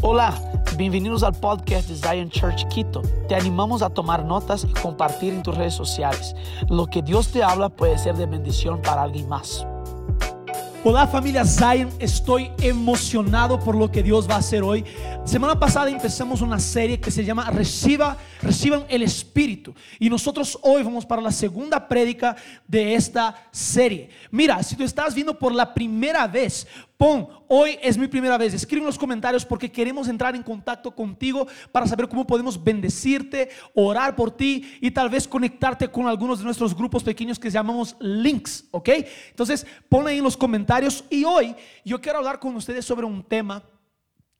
Hola, bienvenidos al podcast de Zion Church Quito. Te animamos a tomar notas y compartir en tus redes sociales. Lo que Dios te habla puede ser de bendición para alguien más. Hola familia Zion, estoy emocionado por lo que Dios va a hacer hoy. Semana pasada empezamos una serie que se llama Reciba, Reciban el Espíritu. Y nosotros hoy vamos para la segunda prédica de esta serie. Mira, si tú estás viendo por la primera vez, pon, hoy es mi primera vez, escribe en los comentarios porque queremos entrar en contacto contigo para saber cómo podemos bendecirte, orar por ti y tal vez conectarte con algunos de nuestros grupos pequeños que llamamos links, ¿ok? Entonces, pon ahí en los comentarios y hoy yo quiero hablar con ustedes sobre un tema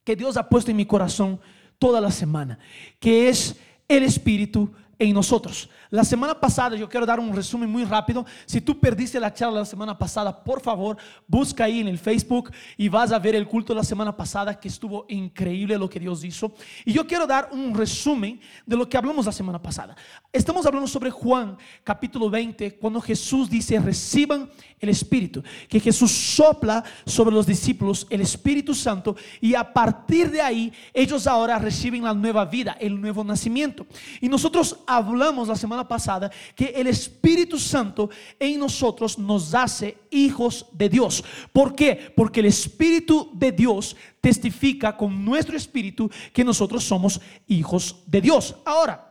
que Dios ha puesto en mi corazón toda la semana, que es el Espíritu en nosotros. La semana pasada, yo quiero dar un resumen muy rápido. Si tú perdiste la charla la semana pasada, por favor, busca ahí en el Facebook y vas a ver el culto de la semana pasada que estuvo increíble lo que Dios hizo. Y yo quiero dar un resumen de lo que hablamos la semana pasada. Estamos hablando sobre Juan capítulo 20, cuando Jesús dice, reciban el Espíritu, que Jesús sopla sobre los discípulos el Espíritu Santo y a partir de ahí ellos ahora reciben la nueva vida, el nuevo nacimiento. Y nosotros hablamos la semana pasada que el Espíritu Santo en nosotros nos hace hijos de Dios. ¿Por qué? Porque el Espíritu de Dios testifica con nuestro espíritu que nosotros somos hijos de Dios. Ahora,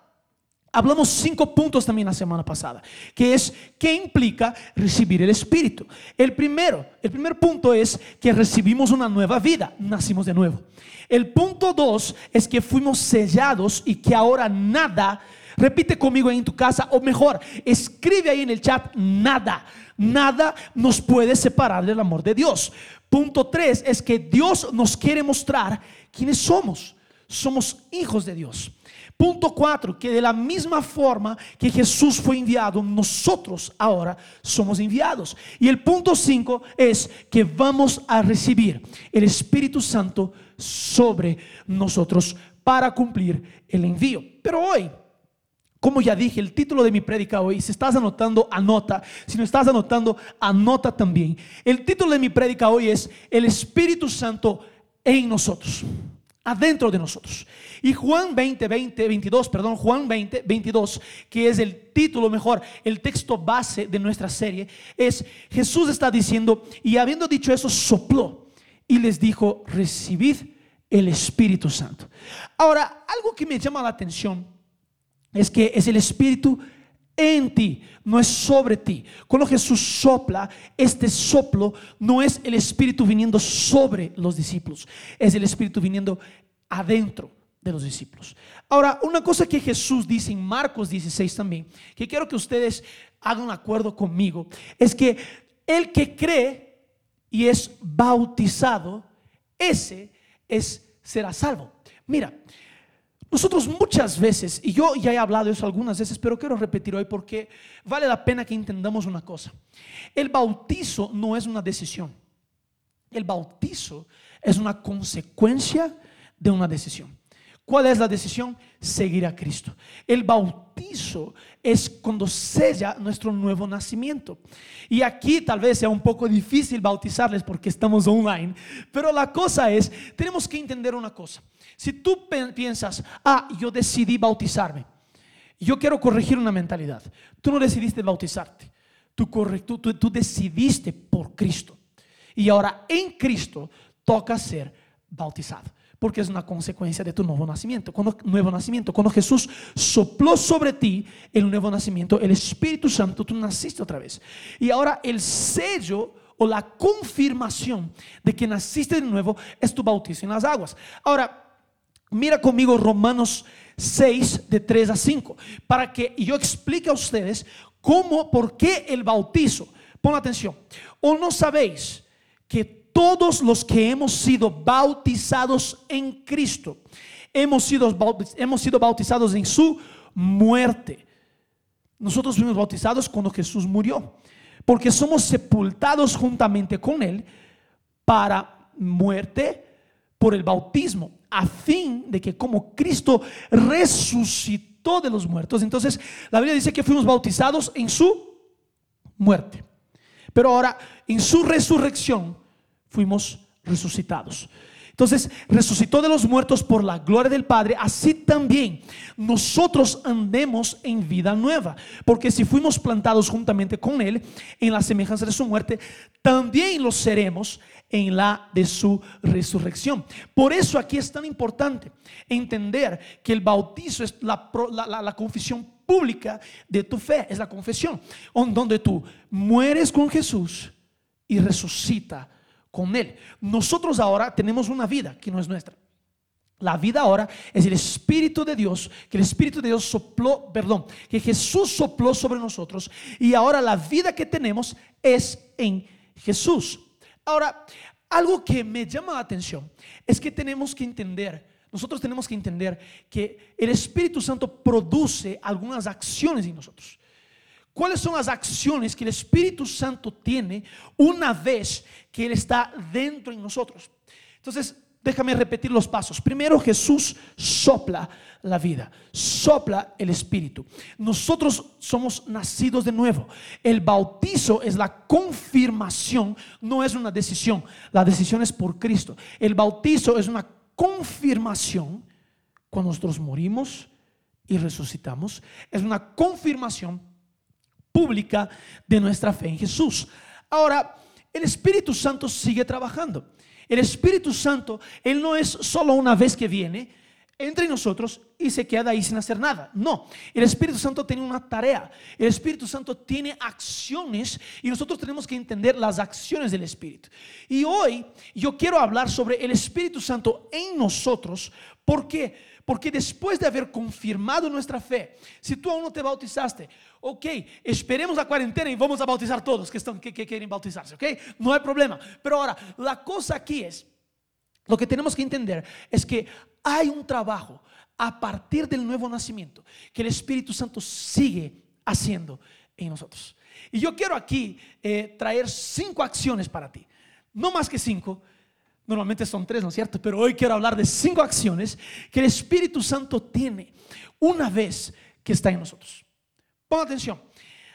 Hablamos cinco puntos también la semana pasada, que es qué implica recibir el Espíritu. El primero, el primer punto es que recibimos una nueva vida, nacimos de nuevo. El punto dos es que fuimos sellados y que ahora nada Repite conmigo ahí en tu casa, o mejor, escribe ahí en el chat, nada, nada nos puede separar del amor de Dios. Punto tres es que Dios nos quiere mostrar quiénes somos. Somos hijos de Dios. Punto cuatro, que de la misma forma que Jesús fue enviado, nosotros ahora somos enviados. Y el punto cinco es que vamos a recibir el Espíritu Santo sobre nosotros para cumplir el envío. Pero hoy como ya dije, el título de mi prédica hoy, si estás anotando, anota. Si no estás anotando, anota también. El título de mi prédica hoy es El Espíritu Santo en nosotros, adentro de nosotros. Y Juan 20, 20, 22, perdón, Juan 20, 22, que es el título mejor, el texto base de nuestra serie, es Jesús está diciendo, y habiendo dicho eso, sopló y les dijo, recibid el Espíritu Santo. Ahora, algo que me llama la atención es que es el Espíritu en ti, no es sobre ti. Cuando Jesús sopla, este soplo no es el Espíritu viniendo sobre los discípulos, es el Espíritu viniendo adentro de los discípulos. Ahora, una cosa que Jesús dice en Marcos 16 también, que quiero que ustedes hagan un acuerdo conmigo, es que el que cree y es bautizado, ese es será salvo. Mira, nosotros muchas veces, y yo ya he hablado eso algunas veces, pero quiero repetir hoy porque vale la pena que entendamos una cosa. El bautizo no es una decisión. El bautizo es una consecuencia de una decisión. ¿Cuál es la decisión? Seguir a Cristo. El bautizo es cuando sella nuestro nuevo nacimiento. Y aquí tal vez sea un poco difícil bautizarles porque estamos online, pero la cosa es, tenemos que entender una cosa. Si tú piensas, ah, yo decidí bautizarme, yo quiero corregir una mentalidad. Tú no decidiste bautizarte, tú, tú, tú decidiste por Cristo. Y ahora en Cristo toca ser bautizado porque es una consecuencia de tu nuevo nacimiento. Cuando, nuevo nacimiento, cuando Jesús sopló sobre ti el nuevo nacimiento, el Espíritu Santo, tú naciste otra vez. Y ahora el sello o la confirmación de que naciste de nuevo es tu bautizo en las aguas. Ahora, mira conmigo Romanos 6 de 3 a 5, para que yo explique a ustedes cómo, por qué el bautizo. Pon atención. ¿O no sabéis que todos los que hemos sido bautizados en Cristo, hemos sido, hemos sido bautizados en su muerte. Nosotros fuimos bautizados cuando Jesús murió, porque somos sepultados juntamente con Él para muerte por el bautismo, a fin de que como Cristo resucitó de los muertos, entonces la Biblia dice que fuimos bautizados en su muerte. Pero ahora, en su resurrección, fuimos resucitados. Entonces resucitó de los muertos por la gloria del Padre, así también nosotros andemos en vida nueva, porque si fuimos plantados juntamente con Él en la semejanza de su muerte, también lo seremos en la de su resurrección. Por eso aquí es tan importante entender que el bautizo es la, la confesión pública de tu fe, es la confesión, donde tú mueres con Jesús y resucita con Él. Nosotros ahora tenemos una vida que no es nuestra. La vida ahora es el Espíritu de Dios, que el Espíritu de Dios sopló, perdón, que Jesús sopló sobre nosotros y ahora la vida que tenemos es en Jesús. Ahora, algo que me llama la atención es que tenemos que entender, nosotros tenemos que entender que el Espíritu Santo produce algunas acciones en nosotros. ¿Cuáles son las acciones que el Espíritu Santo tiene una vez que Él está dentro de nosotros? Entonces, déjame repetir los pasos. Primero, Jesús sopla la vida, sopla el Espíritu. Nosotros somos nacidos de nuevo. El bautizo es la confirmación, no es una decisión. La decisión es por Cristo. El bautizo es una confirmación cuando nosotros morimos y resucitamos. Es una confirmación pública de nuestra fe en Jesús. Ahora, el Espíritu Santo sigue trabajando. El Espíritu Santo, Él no es solo una vez que viene, entre nosotros y se queda ahí sin hacer nada. No, el Espíritu Santo tiene una tarea. El Espíritu Santo tiene acciones y nosotros tenemos que entender las acciones del Espíritu. Y hoy yo quiero hablar sobre el Espíritu Santo en nosotros. ¿Por qué? Porque después de haber confirmado nuestra fe, si tú aún no te bautizaste, ok, esperemos la cuarentena y vamos a bautizar todos que, están, que, quieren bautizarse, ok, no hay problema. Pero ahora, la cosa aquí es, lo que tenemos que entender es que hay un trabajo a partir del nuevo nacimiento que el Espíritu Santo sigue haciendo en nosotros. Y yo quiero aquí eh, traer cinco acciones para ti, no más que cinco. Normalmente son tres, ¿no es cierto? Pero hoy quiero hablar de cinco acciones que el Espíritu Santo tiene una vez que está en nosotros. Pon atención.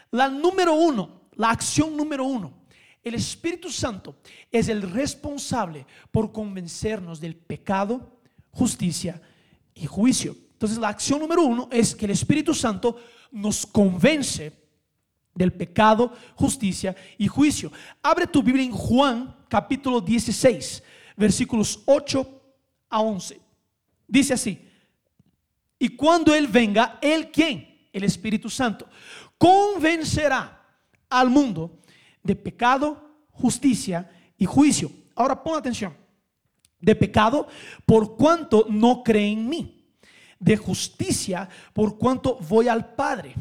La número uno, la acción número uno. El Espíritu Santo es el responsable por convencernos del pecado, justicia y juicio. Entonces la acción número uno es que el Espíritu Santo nos convence del pecado, justicia y juicio. Abre tu Biblia en Juan capítulo 16, versículos 8 a 11. Dice así, y cuando Él venga, ¿Él quién? el Espíritu Santo, convencerá al mundo de pecado, justicia y juicio. Ahora pon atención. De pecado por cuanto no cree en mí. De justicia por cuanto voy al Padre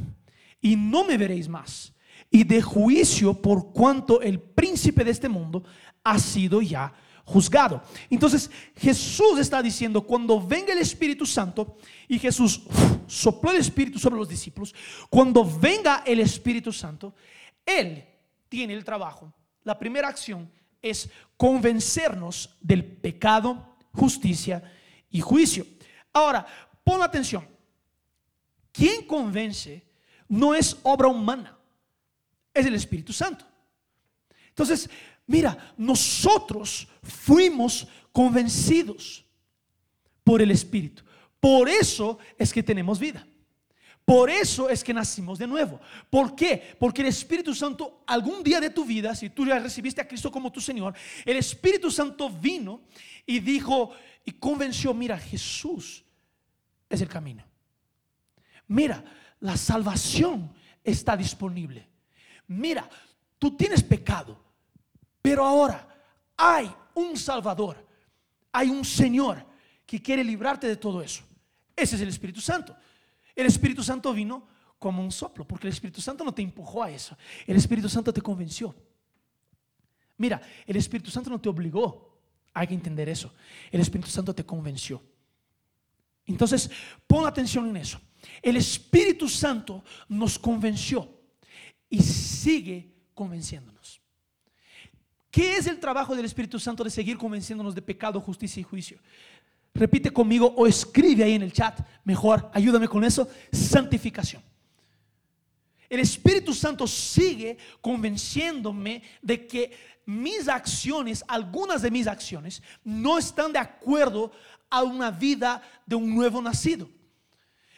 y no me veréis más. Y de juicio por cuanto el príncipe de este mundo ha sido ya juzgado. Entonces Jesús está diciendo, cuando venga el Espíritu Santo, y Jesús sopló el Espíritu sobre los discípulos, cuando venga el Espíritu Santo, Él tiene el trabajo. La primera acción es convencernos del pecado, justicia y juicio. Ahora, pon atención. Quien convence no es obra humana, es el Espíritu Santo. Entonces, Mira, nosotros fuimos convencidos por el Espíritu. Por eso es que tenemos vida. Por eso es que nacimos de nuevo. ¿Por qué? Porque el Espíritu Santo, algún día de tu vida, si tú ya recibiste a Cristo como tu Señor, el Espíritu Santo vino y dijo y convenció, mira, Jesús es el camino. Mira, la salvación está disponible. Mira, tú tienes pecado, pero ahora hay un Salvador, hay un Señor que quiere librarte de todo eso. Ese es el Espíritu Santo. El Espíritu Santo vino como un soplo, porque el Espíritu Santo no te empujó a eso. El Espíritu Santo te convenció. Mira, el Espíritu Santo no te obligó. Hay que entender eso. El Espíritu Santo te convenció. Entonces, pon atención en eso. El Espíritu Santo nos convenció y sigue convenciéndonos. ¿Qué es el trabajo del Espíritu Santo de seguir convenciéndonos de pecado, justicia y juicio? Repite conmigo o escribe ahí en el chat, mejor, ayúdame con eso, santificación. el Espíritu Santo sigue convenciéndome de que mis acciones, algunas de mis acciones, no están de acuerdo a una vida de un nuevo nacido.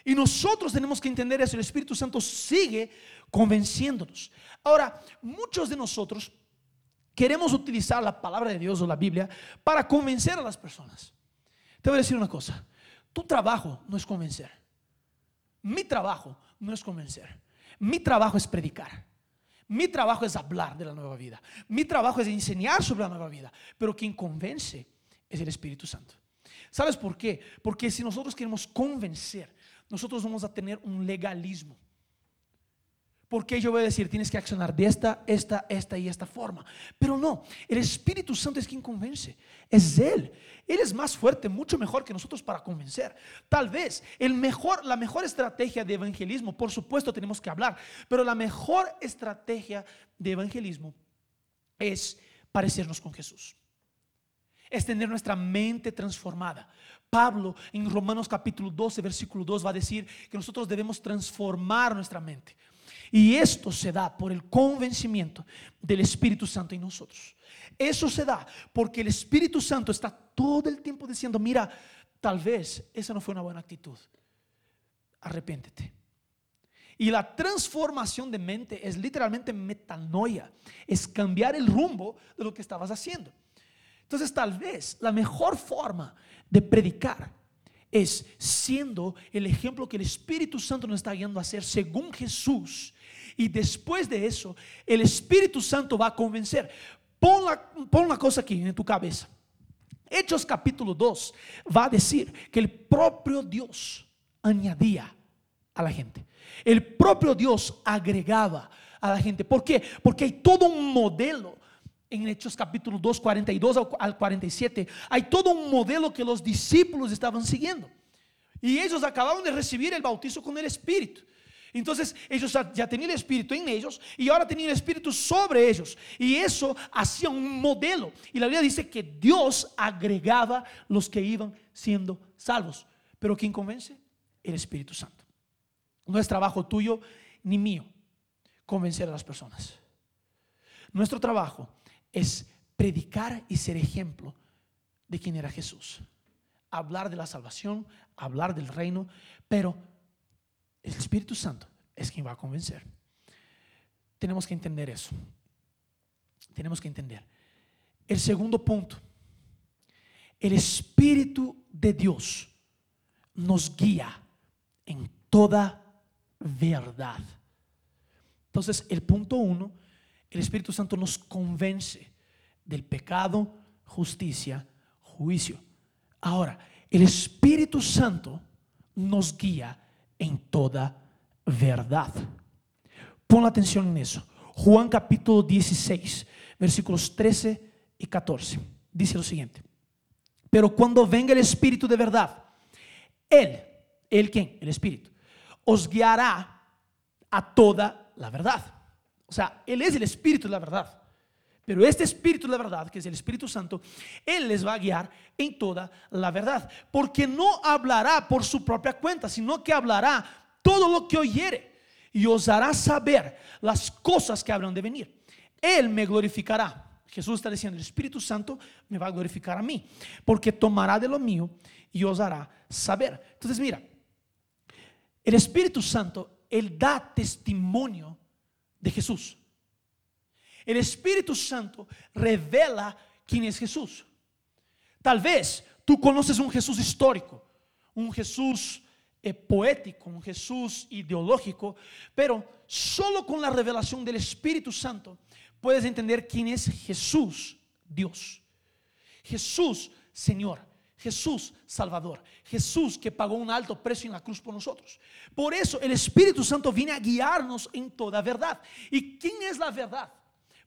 Y nosotros tenemos que entender eso. El Espíritu Santo sigue convenciéndonos. Ahora, muchos de nosotros queremos utilizar la palabra de Dios o la Biblia para convencer a las personas. Te voy a decir una cosa. Tu trabajo no es convencer. Mi trabajo no es convencer. Mi trabajo es predicar. Mi trabajo es hablar de la nueva vida. Mi trabajo es enseñar sobre la nueva vida. Pero quien convence es el Espíritu Santo. ¿Sabes por qué? Porque si nosotros queremos convencer, nosotros vamos a tener un legalismo. Porque yo voy a decir, tienes que accionar de esta, esta, esta y esta forma. Pero no, el Espíritu Santo es quien convence. Es Él. Él es más fuerte, mucho mejor que nosotros para convencer. Tal vez el mejor, la mejor estrategia de evangelismo, por supuesto tenemos que hablar, pero la mejor estrategia de evangelismo es parecernos con Jesús. Es tener nuestra mente transformada. Pablo en Romanos capítulo 12, versículo 2 va a decir que nosotros debemos transformar nuestra mente. Y esto se da por el convencimiento del Espíritu Santo en nosotros. Eso se da porque el Espíritu Santo está todo el tiempo diciendo, mira, tal vez esa no fue una buena actitud. Arrepéntete. Y la transformación de mente es literalmente metanoia, es cambiar el rumbo de lo que estabas haciendo. Entonces tal vez la mejor forma de predicar es siendo el ejemplo que el Espíritu Santo nos está guiando a hacer según Jesús y después de eso, el Espíritu Santo va a convencer. Pon, la, pon una cosa aquí en tu cabeza. Hechos capítulo 2 va a decir que el propio Dios añadía a la gente. El propio Dios agregaba a la gente. ¿Por qué? Porque hay todo un modelo en Hechos capítulo 2, 42 al 47. Hay todo un modelo que los discípulos estaban siguiendo. Y ellos acabaron de recibir el bautizo con el Espíritu. Entonces ellos ya tenían el Espíritu en ellos y ahora tenían el Espíritu sobre ellos. Y eso hacía un modelo. Y la Biblia dice que Dios agregaba los que iban siendo salvos. Pero ¿quién convence? El Espíritu Santo. No es trabajo tuyo ni mío convencer a las personas. Nuestro trabajo es predicar y ser ejemplo de quién era Jesús. Hablar de la salvación, hablar del reino, pero el Espíritu Santo es quien va a convencer. Tenemos que entender eso. Tenemos que entender. El segundo punto. El Espíritu de Dios nos guía en toda verdad. Entonces, el punto uno, el Espíritu Santo nos convence del pecado, justicia, juicio. Ahora, el Espíritu Santo nos guía en toda verdad. Pon atención en eso. Juan capítulo 16, versículos 13 y 14. Dice lo siguiente. Pero cuando venga el Espíritu de verdad, Él, ¿Él quién? El Espíritu, os guiará a toda la verdad. O sea, Él es el Espíritu de la verdad. Pero este Espíritu de la verdad, que es el Espíritu Santo, Él les va a guiar en toda la verdad. Porque no hablará por su propia cuenta, sino que hablará todo lo que oyere y os hará saber las cosas que habrán de venir. Él me glorificará. Jesús está diciendo, el Espíritu Santo me va a glorificar a mí, porque tomará de lo mío y os hará saber. Entonces mira, el Espíritu Santo, Él da testimonio de Jesús. El Espíritu Santo revela quién es Jesús. Tal vez tú conoces un Jesús histórico, un Jesús eh, poético, un Jesús ideológico, pero solo con la revelación del Espíritu Santo puedes entender quién es Jesús, Dios. Jesús, Señor. Jesús Salvador, Jesús que pagó un alto precio en la cruz por nosotros. Por eso el Espíritu Santo viene a guiarnos en toda verdad. ¿Y quién es la verdad?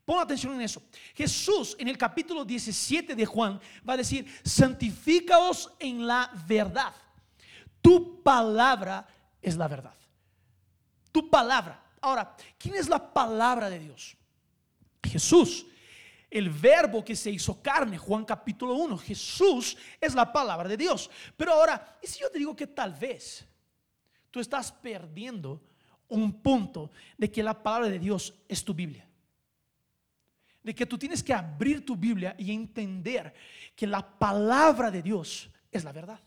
Pon atención en eso. Jesús en el capítulo 17 de Juan va a decir, santifícaos en la verdad. Tu palabra es la verdad. Tu palabra. Ahora, ¿quién es la palabra de Dios? Jesús. El verbo que se hizo carne, Juan capítulo 1. Jesús es la palabra de Dios. Pero ahora, ¿y si yo te digo que tal vez tú estás perdiendo un punto de que la palabra de Dios es tu Biblia. De que tú tienes que abrir tu Biblia y entender que la palabra de Dios es la verdad.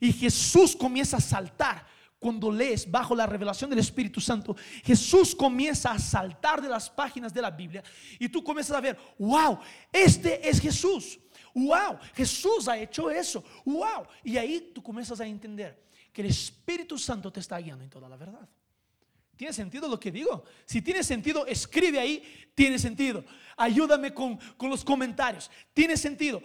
Y Jesús comienza a saltar cuando lees bajo la revelación del Espíritu Santo. Jesús comienza a saltar de las páginas de la Biblia y tú comienzas a ver, wow, este es Jesús. Wow, Jesús ha hecho eso. Wow. Y ahí tú comienzas a entender que el Espíritu Santo te está guiando en toda la verdad. ¿Tiene sentido lo que digo? Si tiene sentido, escribe ahí, tiene sentido. Ayúdame con, con los comentarios. Tiene sentido.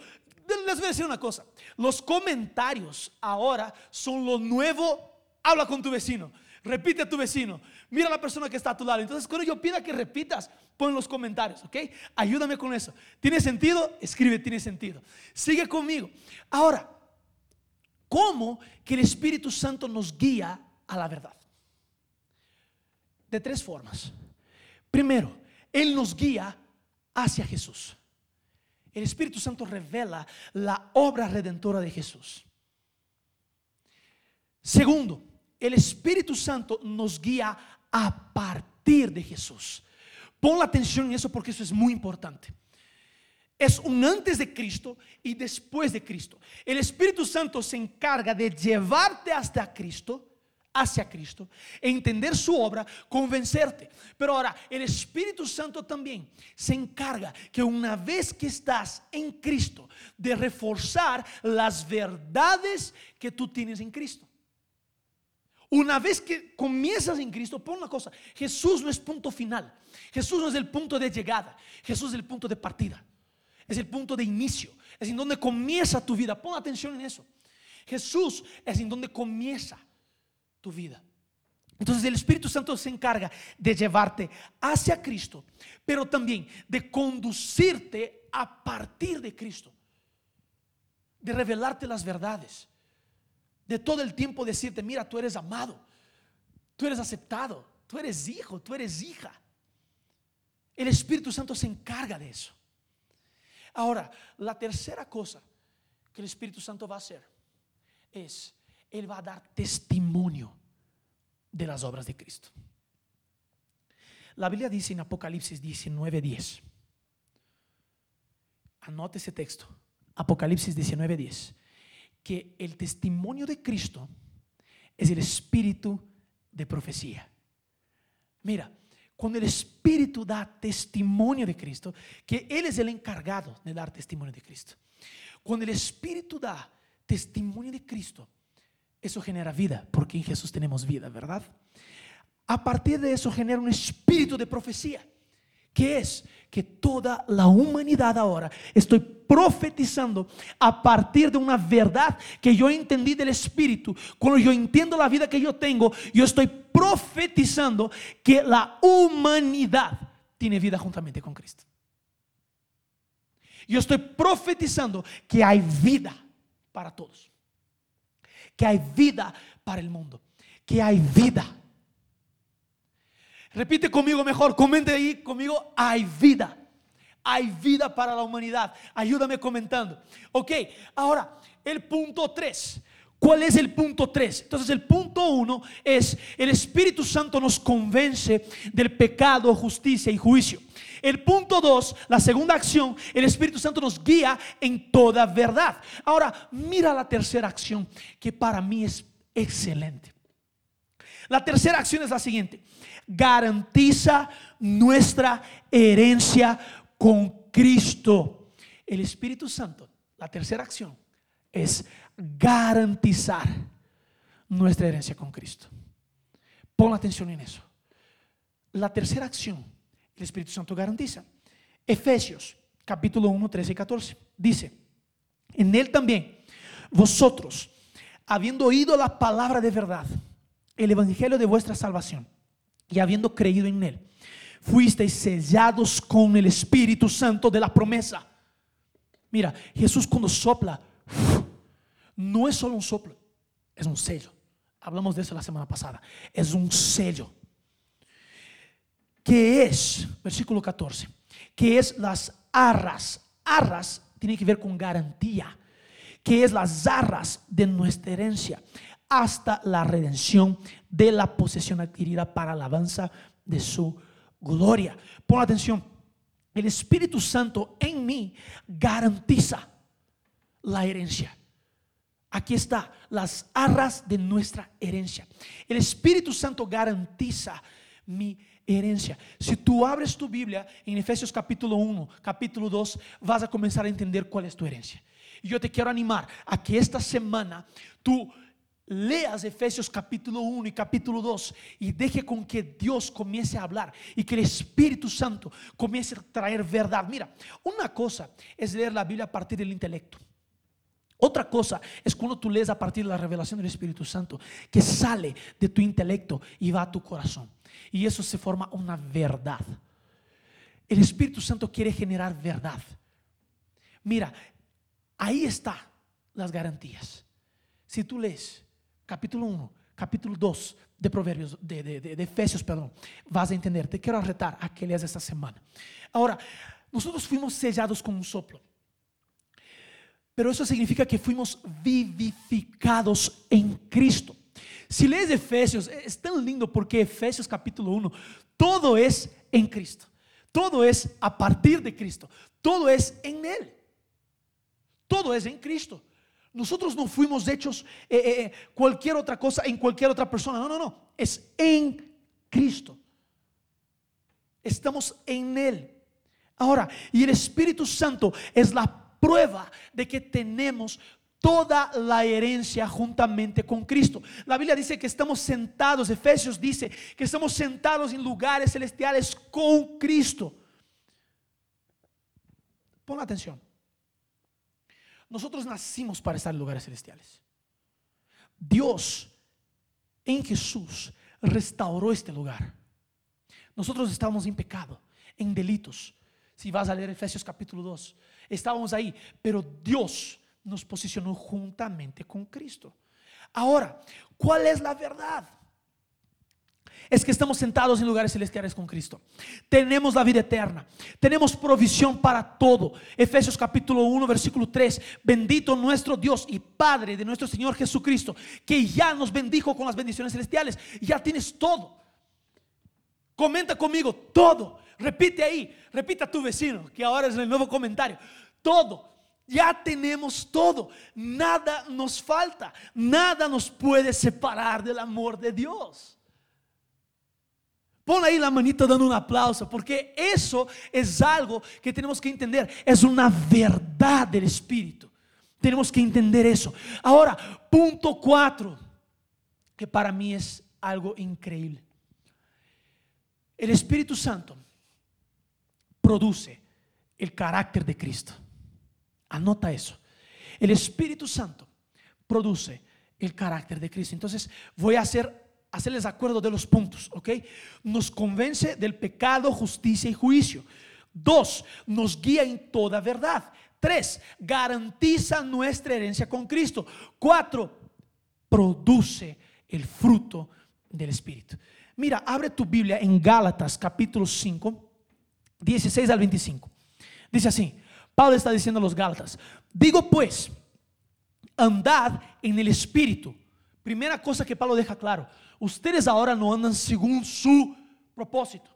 Les voy a decir una cosa. Los comentarios ahora son lo nuevo. Habla con tu vecino. Repite a tu vecino. Mira a la persona que está a tu lado. Entonces, cuando yo pida que repitas, pon los comentarios, ¿ok? Ayúdame con eso. ¿Tiene sentido? Escribe, tiene sentido. Sigue conmigo. Ahora, ¿cómo que el Espíritu Santo nos guía a la verdad? de tres formas. Primero, Él nos guía hacia Jesús. El Espíritu Santo revela la obra redentora de Jesús. Segundo, el Espíritu Santo nos guía a partir de Jesús. Pon la atención en eso porque eso es muy importante. Es un antes de Cristo y después de Cristo. El Espíritu Santo se encarga de llevarte hasta Cristo hacia Cristo, entender su obra, convencerte. Pero ahora, el Espíritu Santo también se encarga que una vez que estás en Cristo, de reforzar las verdades que tú tienes en Cristo. Una vez que comienzas en Cristo, pon una cosa, Jesús no es punto final, Jesús no es el punto de llegada, Jesús es el punto de partida, es el punto de inicio, es en donde comienza tu vida, pon atención en eso. Jesús es en donde comienza tu vida. Entonces el Espíritu Santo se encarga de llevarte hacia Cristo, pero también de conducirte a partir de Cristo, de revelarte las verdades, de todo el tiempo decirte, mira, tú eres amado, tú eres aceptado, tú eres hijo, tú eres hija. El Espíritu Santo se encarga de eso. Ahora, la tercera cosa que el Espíritu Santo va a hacer es él va a dar testimonio de las obras de Cristo. La Biblia dice en Apocalipsis 19:10. Anote ese texto. Apocalipsis 19:10. Que el testimonio de Cristo es el espíritu de profecía. Mira, cuando el Espíritu da testimonio de Cristo, que Él es el encargado de dar testimonio de Cristo. Cuando el Espíritu da testimonio de Cristo, eso genera vida, porque en Jesús tenemos vida, ¿verdad? A partir de eso genera un espíritu de profecía, que es que toda la humanidad ahora estoy profetizando a partir de una verdad que yo entendí del espíritu. Cuando yo entiendo la vida que yo tengo, yo estoy profetizando que la humanidad tiene vida juntamente con Cristo. Yo estoy profetizando que hay vida para todos que hay vida para el mundo, que hay vida. Repite conmigo mejor, comente ahí conmigo, hay vida. Hay vida para la humanidad. Ayúdame comentando. Ok, ahora el punto 3. ¿Cuál es el punto 3? Entonces el punto 1 es el Espíritu Santo nos convence del pecado, justicia y juicio. El punto 2, la segunda acción, el Espíritu Santo nos guía en toda verdad. Ahora, mira la tercera acción que para mí es excelente. La tercera acción es la siguiente. Garantiza nuestra herencia con Cristo. El Espíritu Santo, la tercera acción es garantizar nuestra herencia con Cristo. Pon atención en eso. La tercera acción el Espíritu Santo garantiza. Efesios capítulo 1, 13 y 14 dice, en él también vosotros, habiendo oído la palabra de verdad, el evangelio de vuestra salvación, y habiendo creído en él, fuisteis sellados con el Espíritu Santo de la promesa. Mira, Jesús cuando sopla, no es solo un soplo, es un sello. Hablamos de eso la semana pasada. Es un sello que es, versículo 14, que es las arras. Arras tiene que ver con garantía, que es las arras de nuestra herencia. hasta la redención de la posesión adquirida para alabanza de su gloria. Pon atención, el Espíritu Santo en mí garantiza la herencia. Aquí está, las arras de nuestra herencia. El Espíritu Santo garantiza mi herencia. Si tú abres tu Biblia en Efesios capítulo 1, capítulo 2, vas a comenzar a entender cuál es tu herencia. Y yo te quiero animar a que esta semana tú leas Efesios capítulo 1 y capítulo 2 y deje con que Dios comience a hablar y que el Espíritu Santo comience a traer verdad. Mira, una cosa es leer la Biblia a partir del intelecto. Otra cosa es cuando tú lees a partir de la revelación del Espíritu Santo, que sale de tu intelecto y va a tu corazón. Y eso se forma una verdad. El Espíritu Santo quiere generar verdad. Mira, ahí están las garantías. Si tú lees capítulo 1, capítulo 2 de Proverbios, de, de, de, Efesios, perdón, vas a entender. Te quiero retar a que leas esta semana. Ahora, nosotros fuimos sellados con un soplo. Pero eso significa que fuimos vivificados en Cristo. Si lees Efesios, es tan lindo porque Efesios capítulo 1, todo es en Cristo. Todo es a partir de Cristo. Todo es en Él. Todo es en Cristo. Nosotros no fuimos hechos eh, eh, eh, cualquier otra cosa en cualquier otra persona. No, no, no. Es en Cristo. Estamos en Él. Ahora, y el Espíritu Santo es la prueba de que tenemos toda la herencia juntamente con Cristo. La Biblia dice que estamos sentados, Efesios dice que estamos sentados en lugares celestiales con Cristo. Pon atención. Nosotros nacimos para estar en lugares celestiales. Dios en Jesús restauró este lugar. Nosotros estábamos en pecado, en delitos. Si vas a leer Efesios capítulo 2, estábamos ahí, pero Dios nos posicionó juntamente con Cristo. Ahora, ¿cuál es la verdad? Es que estamos sentados en lugares celestiales con Cristo. Tenemos la vida eterna. Tenemos provisión para todo. Efesios capítulo 1, versículo 3. Bendito nuestro Dios y Padre de nuestro Señor Jesucristo, que ya nos bendijo con las bendiciones celestiales. Ya tienes todo. Comenta conmigo, todo. Repite ahí, repita a tu vecino, que ahora es el nuevo comentario. Todo. Ya tenemos todo. Nada nos falta. Nada nos puede separar del amor de Dios. Pon ahí la manita dando un aplauso, porque eso es algo que tenemos que entender. Es una verdad del Espíritu. Tenemos que entender eso. Ahora, punto cuatro, que para mí es algo increíble. El Espíritu Santo produce el carácter de Cristo. Anota eso. El Espíritu Santo produce el carácter de Cristo. Entonces voy a hacer hacerles acuerdo de los puntos, ¿ok? Nos convence del pecado, justicia y juicio. Dos, nos guía en toda verdad. Tres, garantiza nuestra herencia con Cristo. Cuatro, produce el fruto del Espíritu. Mira, abre tu Biblia en Gálatas capítulo 5, 16 al 25. Dice así, Pablo está diciendo a los Gálatas, digo pues, andad en el Espíritu. Primera cosa que Pablo deja claro, ustedes ahora no andan según su propósito,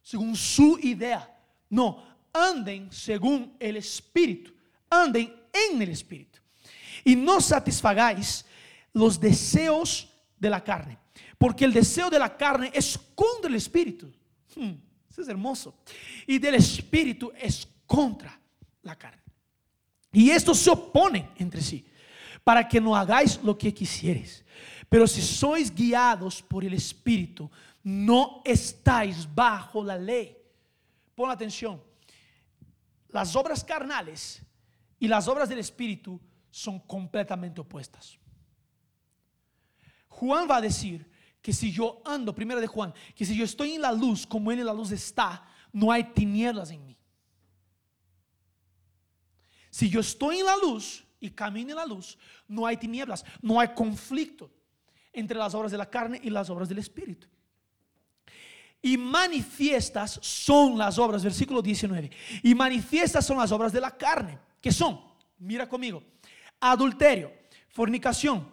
según su idea. No, anden según el Espíritu. Anden en el Espíritu. Y no satisfagáis los deseos de la carne. Porque el deseo de la carne es contra el Espíritu. Hmm, eso es hermoso. Y del Espíritu es contra la carne. Y estos se oponen entre sí. Para que no hagáis lo que quisieres. Pero si sois guiados por el Espíritu, no estáis bajo la ley. Pon atención. Las obras carnales y las obras del Espíritu son completamente opuestas. Juan va a decir que si yo ando, primero de Juan, que si yo estoy en la luz como Él en la luz está, no hay tinieblas en mí. Si yo estoy en la luz y camino en la luz, no hay tinieblas, no hay conflicto entre las obras de la carne y las obras del Espíritu. Y manifiestas son las obras, versículo 19. Y manifiestas son las obras de la carne, que son, mira conmigo, adulterio, fornicación,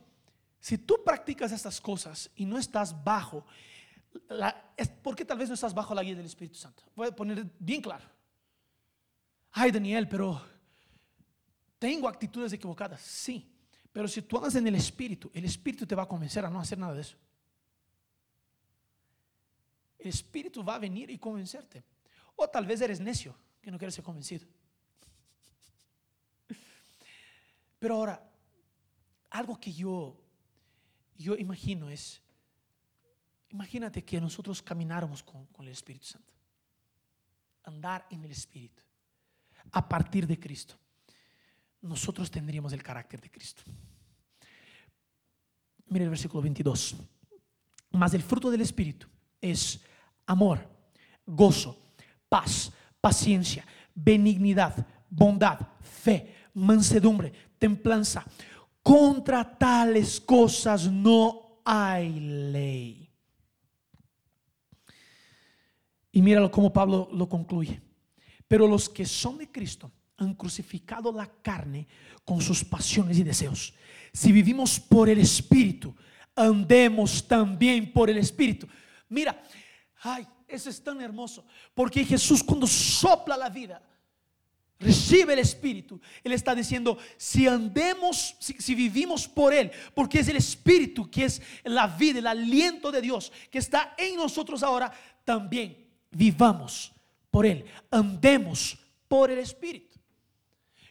Si tú practicas estas cosas y no estás bajo, la, es porque tal vez no estás bajo la guía del Espíritu Santo. Voy a poner bien claro. Ay, Daniel, pero tengo actitudes equivocadas. Sí, pero si tú andas en el Espíritu, el Espíritu te va a convencer a no hacer nada de eso. El Espíritu va a venir y convencerte. O tal vez eres necio, que no quieres ser convencido. Pero ahora, algo que yo, yo imagino es, imagínate que nosotros camináramos con, con el Espíritu Santo. Andar en el Espíritu. A partir de Cristo. Nosotros tendríamos el carácter de Cristo. Mire el versículo 22. Mas el fruto del Espíritu es amor, gozo, paz, paciencia, benignidad, bondad, fe, mansedumbre, templanza. Contra tales cosas no hay ley. Y míralo como Pablo lo concluye. Pero los que son de Cristo han crucificado la carne con sus pasiones y deseos. Si vivimos por el Espíritu, andemos también por el Espíritu. Mira, ay, eso es tan hermoso, porque Jesús cuando sopla la vida, recibe el Espíritu, Él está diciendo, si andemos, si, vivimos por Él, porque es el Espíritu que es la vida, el aliento de Dios que está en nosotros ahora, también vivamos por Él, andemos por el Espíritu.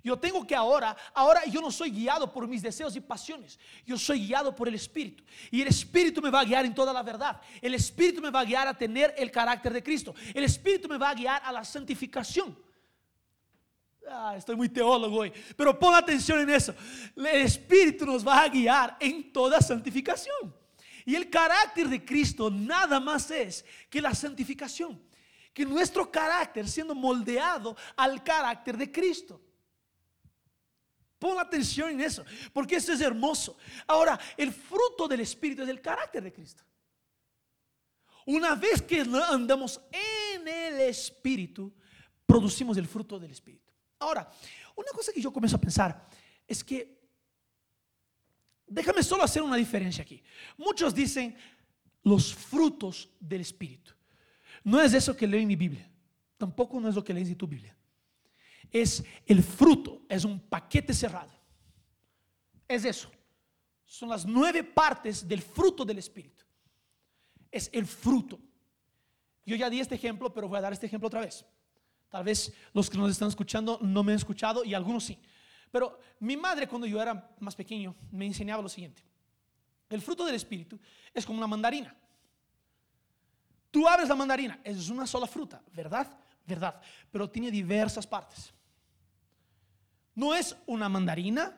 Yo tengo que ahora, ahora yo no soy guiado por mis deseos y pasiones, yo soy guiado por el Espíritu. Y el Espíritu me va a guiar en toda la verdad. El Espíritu me va a guiar a tener el carácter de Cristo. El Espíritu me va a guiar a la santificación. Ah, estoy muy teólogo hoy, pero pon atención en eso. El Espíritu nos va a guiar en toda santificación. Y el carácter de Cristo nada más es que la santificación, que nuestro carácter siendo moldeado al carácter de Cristo. Pon atención en eso, porque eso es hermoso. Ahora, el fruto del Espíritu es el carácter de Cristo. Una vez que andamos en el Espíritu, producimos el fruto del Espíritu. Ahora, una cosa que yo comienzo a pensar es que, déjame solo hacer una diferencia aquí. Muchos dicen los frutos del Espíritu. No es eso que leo en mi Biblia. Tampoco no es lo que lees en tu Biblia. Es el fruto, es un paquete cerrado. Es eso. Son las nueve partes del fruto del Espíritu. Es el fruto. Yo ya di este ejemplo, pero voy a dar este ejemplo otra vez. Tal vez los que nos están escuchando no me han escuchado y algunos sí. Pero mi madre cuando yo era más pequeño me enseñaba lo siguiente. El fruto del Espíritu es como una mandarina. Tú abres la mandarina, es una sola fruta, ¿verdad? Verdad. Pero tiene diversas partes. No es una mandarina,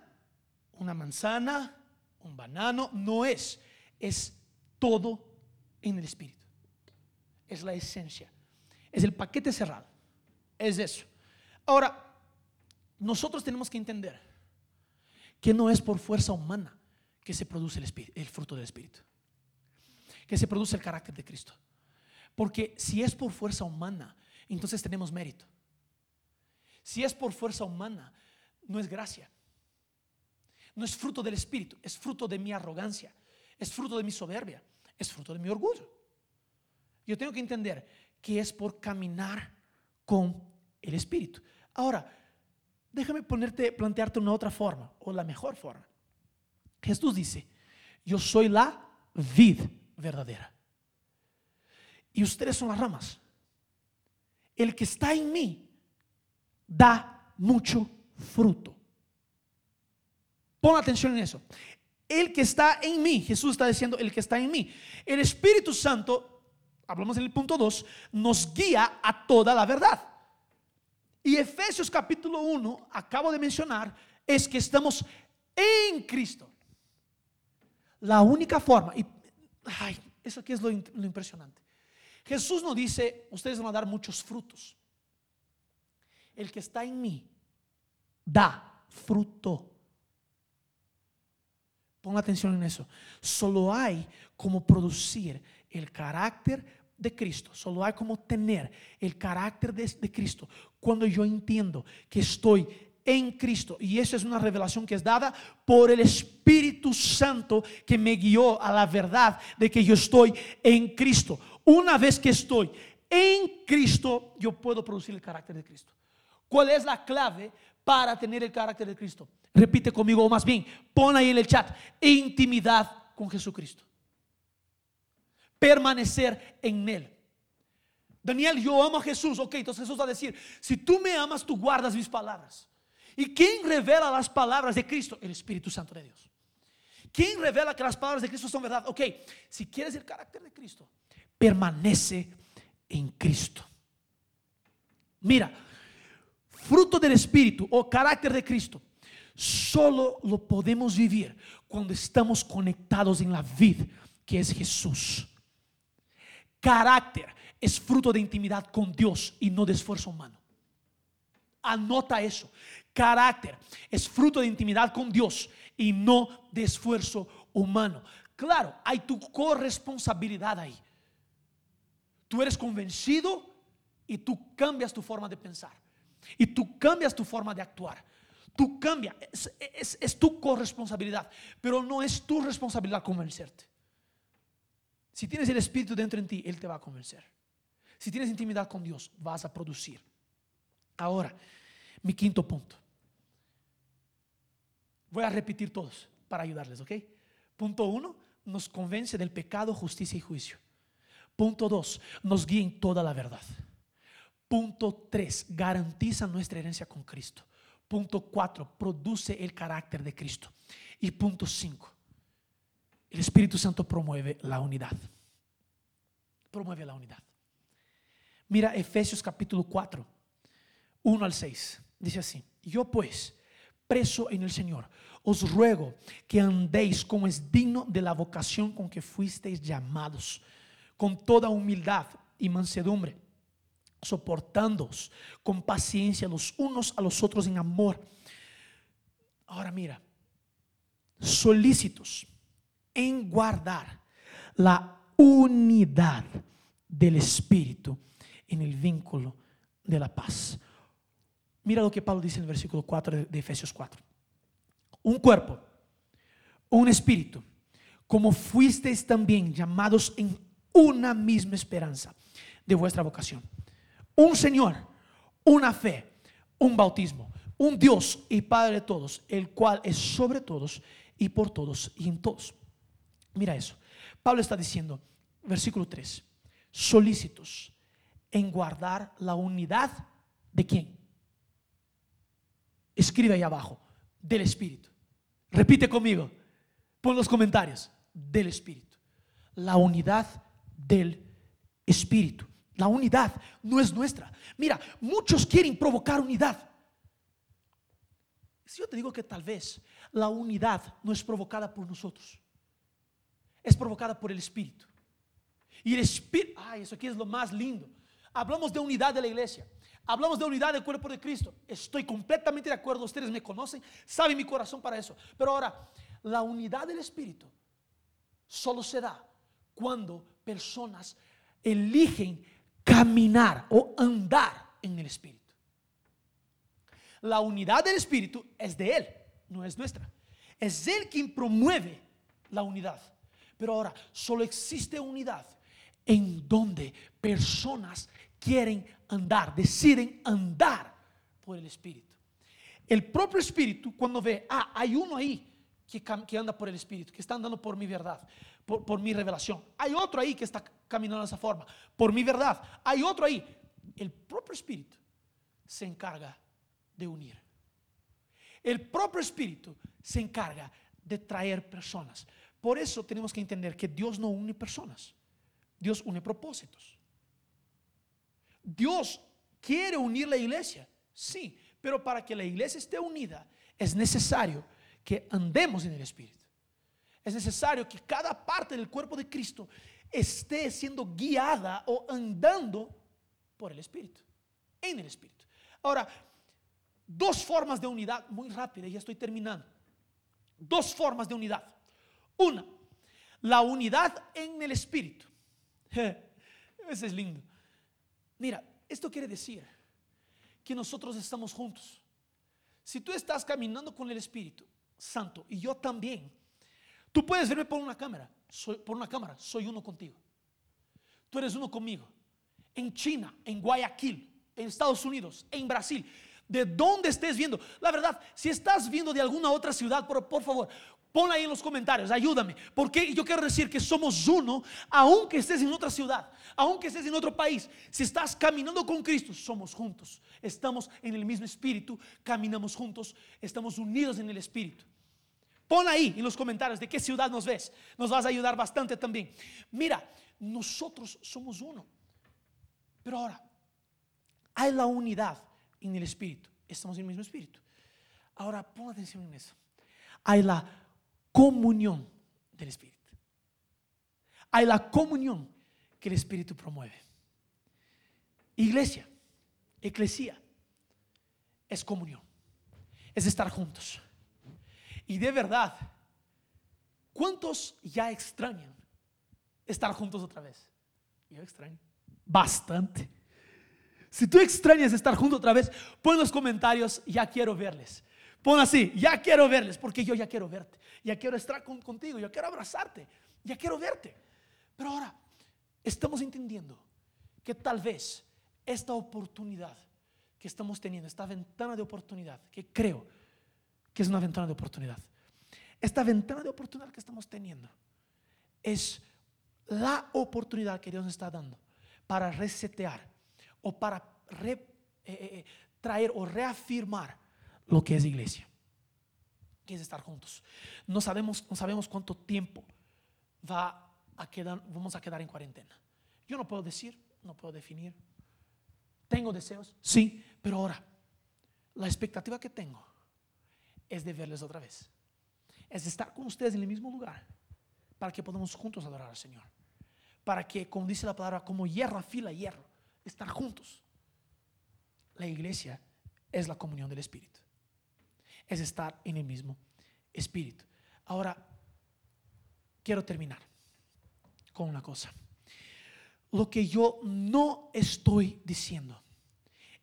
una manzana, un banano, no es. Es todo en el Espíritu. Es la esencia. Es el paquete cerrado es eso. Ahora, nosotros tenemos que entender que no es por fuerza humana que se produce el, espíritu, el fruto del Espíritu, que se produce el carácter de Cristo. Porque si es por fuerza humana, entonces tenemos mérito. Si es por fuerza humana, no es gracia. No es fruto del Espíritu, es fruto de mi arrogancia, es fruto de mi soberbia, es fruto de mi orgullo. Yo tengo que entender que es por caminar con el Espíritu. Ahora, déjame ponerte, plantearte una otra forma, o la mejor forma. Jesús dice, yo soy la vid verdadera. Y ustedes son las ramas. El que está en mí da mucho fruto. Pon atención en eso. El que está en mí, Jesús está diciendo, el que está en mí. El Espíritu Santo, hablamos en el punto 2, nos guía a toda la verdad. Y Efesios capítulo 1, acabo de mencionar, es que estamos en Cristo. La única forma, y ay, eso aquí es lo, impresionante. Jesús nos dice, ustedes van a dar muchos frutos. El que está en mí da fruto. Ponga atención en eso. Solo hay como producir el carácter de Cristo. Solo hay como tener el carácter de, de Cristo cuando yo entiendo que estoy en Cristo. Y eso es una revelación que es dada por el Espíritu Santo que me guió a la verdad de que yo estoy en Cristo. Una vez que estoy en Cristo, yo puedo producir el carácter de Cristo. ¿Cuál es la clave para tener el carácter de Cristo? Repite conmigo, o más bien, pon ahí en el chat, intimidad con Jesucristo. Permanecer en Él. Daniel, yo amo a Jesús. Ok, entonces Jesús va a decir, si tú me amas, tú guardas mis palabras. ¿Y quién revela las palabras de Cristo? El Espíritu Santo de Dios. ¿Quién revela que las palabras de Cristo son verdad? Ok, si quieres el carácter de Cristo, permanece en Cristo. Mira, fruto del Espíritu o carácter de Cristo, solo lo podemos vivir cuando estamos conectados en la vid que es Jesús. Carácter es fruto de intimidad con Dios y no de esfuerzo humano. Anota eso. Carácter es fruto de intimidad con Dios y no de esfuerzo humano. Claro, hay tu corresponsabilidad ahí. Tú eres convencido y tú cambias tu forma de pensar. Y tú cambias tu forma de actuar. Tú cambias. Es, es- es tu corresponsabilidad. Pero no es tu responsabilidad convencerte. Si tienes el Espíritu dentro en ti, Él te va a convencer. Si tienes intimidad con Dios, vas a producir. Ahora, mi quinto punto. Voy a repetir todos para ayudarles, ¿ok? Punto uno, nos convence del pecado, justicia y juicio. Punto dos, nos guía en toda la verdad. Punto tres, garantiza nuestra herencia con Cristo. Punto cuatro, produce el carácter de Cristo. Y punto cinco, el Espíritu Santo promueve la unidad. Promueve la unidad. Mira Efesios capítulo 4, 1 al 6. Dice así, yo pues, preso en el Señor, os ruego que andéis como es digno de la vocación con que fuisteis llamados, con toda humildad y mansedumbre, soportándoos con paciencia los unos a los otros en amor. Ahora mira, solícitos en guardar la unidad del Espíritu en el vínculo de la paz. Mira lo que Pablo dice en el versículo 4 de, Efesios 4. Un cuerpo, un espíritu, como fuisteis también llamados en una misma esperanza de vuestra vocación. Un Señor, una fe, un bautismo, un Dios y Padre de todos, el cual es sobre todos y por todos y en todos. Mira eso. Pablo está diciendo, versículo 3, solícitos en guardar la unidad de quién? Escribe ahí abajo, del Espíritu. Repite conmigo, pon los comentarios, del Espíritu. La unidad del Espíritu. La unidad no es nuestra. Mira, muchos quieren provocar unidad. Si yo te digo que tal vez la unidad no es provocada por nosotros, es provocada por el Espíritu. Y el Espíritu, ay, eso aquí es lo más lindo. Hablamos de unidad de la iglesia. Hablamos de unidad del cuerpo de Cristo. Estoy completamente de acuerdo. Ustedes me conocen, saben mi corazón para eso. Pero ahora, la unidad del Espíritu solo se da cuando personas eligen caminar o andar en el Espíritu. La unidad del Espíritu es de Él, no es nuestra. Es Él quien promueve la unidad. Pero ahora, solo existe unidad en donde personas quieren andar, deciden andar por el Espíritu. El propio Espíritu, cuando ve, ah, hay uno ahí que, anda por el Espíritu, que está andando por mi verdad, por, por mi revelación. Hay otro ahí que está caminando de esa forma, por mi verdad. Hay otro ahí. El propio Espíritu se encarga de unir. El propio Espíritu se encarga de traer personas. Por eso tenemos que entender que Dios no une personas, Dios une propósitos. Dios quiere unir la iglesia, sí, pero para que la iglesia esté unida es necesario que andemos en el Espíritu. Es necesario que cada parte del cuerpo de Cristo esté siendo guiada o andando por el Espíritu, en el Espíritu. Ahora, dos formas de unidad, muy rápida, ya estoy terminando. Dos formas de unidad. Una, la unidad en el Espíritu. Ese es lindo. Mira, esto quiere decir que nosotros estamos juntos. Si tú estás caminando con el Espíritu Santo y yo también, tú puedes verme por una cámara, soy, por una cámara, soy uno contigo. Tú eres uno conmigo. En China, en Guayaquil, en Estados Unidos, en Brasil, de dónde estés viendo. La verdad, si estás viendo de alguna otra ciudad, por, favor, Ponla ahí en los comentarios, ayúdame. Porque yo quiero decir que somos uno, aunque estés en otra ciudad, aunque estés en otro país. Si estás caminando con Cristo, somos juntos. Estamos en el mismo espíritu, caminamos juntos, estamos unidos en el espíritu. Pon ahí en los comentarios de qué ciudad nos ves. Nos vas a ayudar bastante también. Mira, nosotros somos uno. Pero ahora, hay la unidad en el espíritu. Estamos en el mismo espíritu. Ahora, pon atención en eso. Hay la comunión del Espíritu. Hay la comunión que el Espíritu promueve. Iglesia, eclesía, es comunión, es estar juntos. Y de verdad, ¿cuántos ya extrañan estar juntos otra vez? Yo extraño. Bastante. Si tú extrañas estar juntos otra vez, pon los comentarios, ya quiero verles. Pon así, ya quiero verles, porque yo ya quiero verte, ya quiero estar contigo, ya quiero abrazarte, ya quiero verte. Pero ahora, estamos entendiendo que tal vez esta oportunidad que estamos teniendo, esta ventana de oportunidad, que creo que es una ventana de oportunidad, esta ventana de oportunidad que estamos teniendo es la oportunidad que Dios nos está dando para resetear o para eh, eh, eh, traer o reafirmar lo que es iglesia, que es estar juntos. No sabemos, no sabemos cuánto tiempo va a quedar, vamos a quedar en cuarentena. Yo no puedo decir, no puedo definir. Tengo deseos, sí, pero ahora la expectativa que tengo es de verles otra vez. Es de estar con ustedes en el mismo lugar para que podamos juntos adorar al Señor. Para que, como dice la palabra, como hierro afila hierro, estar juntos. La iglesia es la comunión del Espíritu es estar en el mismo espíritu. Ahora, quiero terminar con una cosa. Lo que yo no estoy diciendo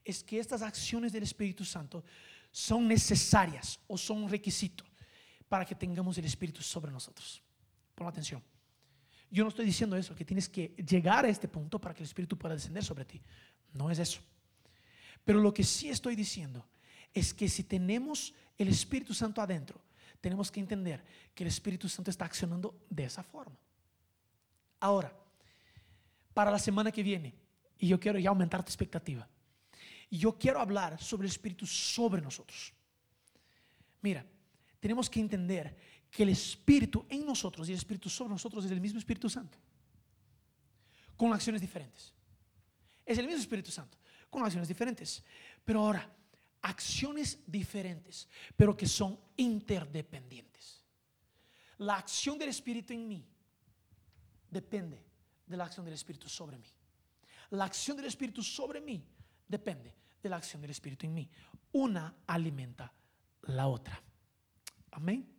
es que estas acciones del Espíritu Santo son necesarias o son un requisito para que tengamos el Espíritu sobre nosotros. Pon atención. Yo no estoy diciendo eso, que tienes que llegar a este punto para que el Espíritu pueda descender sobre ti. No es eso. Pero lo que sí estoy diciendo es que si tenemos el Espíritu Santo adentro, tenemos que entender que el Espíritu Santo está accionando de esa forma. Ahora, para la semana que viene, y yo quiero ya aumentar tu expectativa, yo quiero hablar sobre el Espíritu sobre nosotros. Mira, tenemos que entender que el Espíritu en nosotros y el Espíritu sobre nosotros es el mismo Espíritu Santo, con acciones diferentes. Es el mismo Espíritu Santo, con acciones diferentes. Pero ahora, acciones diferentes, pero que son interdependientes. La acción del Espíritu en mí depende de la acción del Espíritu sobre mí. La acción del Espíritu sobre mí depende de la acción del Espíritu en mí. Una alimenta la otra. Amén.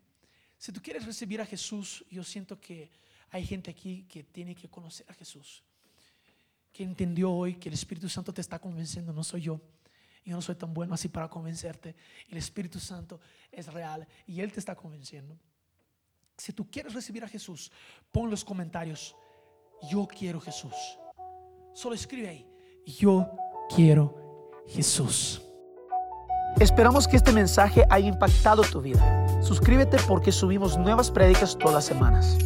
Si tú quieres recibir a Jesús, yo siento que hay gente aquí que tiene que conocer a Jesús, que entendió hoy que el Espíritu Santo te está convenciendo, no soy yo yo no soy tan bueno así para convencerte. El Espíritu Santo es real y Él te está convenciendo. Si tú quieres recibir a Jesús, pon los comentarios, yo quiero Jesús. Solo escribe ahí, yo quiero Jesús. Esperamos que este mensaje haya impactado tu vida. Suscríbete porque subimos nuevas prédicas todas las semanas.